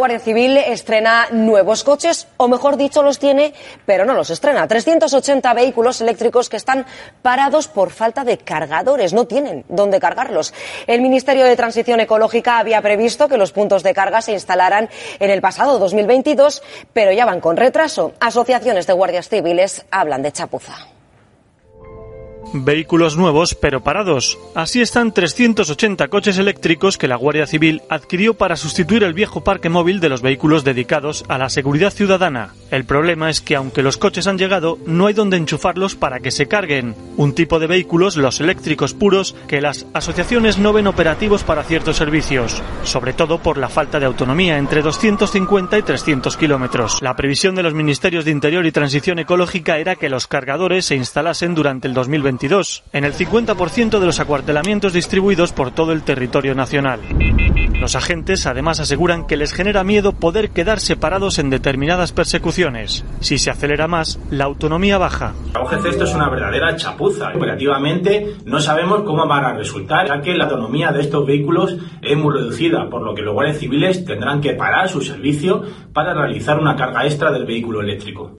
Guardia Civil estrena nuevos coches, o mejor dicho, los tiene, pero no los estrena. 380 vehículos eléctricos que están parados por falta de cargadores, no tienen dónde cargarlos. El Ministerio de Transición Ecológica había previsto que los puntos de carga se instalaran en el pasado 2022, pero ya van con retraso. Asociaciones de guardias civiles hablan de chapuza. Vehículos nuevos pero parados. Así están 380 coches eléctricos que la Guardia Civil adquirió para sustituir el viejo parque móvil de los vehículos dedicados a la seguridad ciudadana. El problema es que aunque los coches han llegado, no hay donde enchufarlos para que se carguen. Un tipo de vehículos, los eléctricos puros, que las asociaciones no ven operativos para ciertos servicios, sobre todo por la falta de autonomía entre 250 y 300 kilómetros. La previsión de los Ministerios de Interior y Transición Ecológica era que los cargadores se instalasen durante el 2020 en el 50% de los acuartelamientos distribuidos por todo el territorio nacional. Los agentes además aseguran que les genera miedo poder quedar separados en determinadas persecuciones. Si se acelera más, la autonomía baja. UGC esto es una verdadera chapuza. Operativamente no sabemos cómo van a resultar, ya que la autonomía de estos vehículos es muy reducida, por lo que los guardias civiles tendrán que parar su servicio para realizar una carga extra del vehículo eléctrico.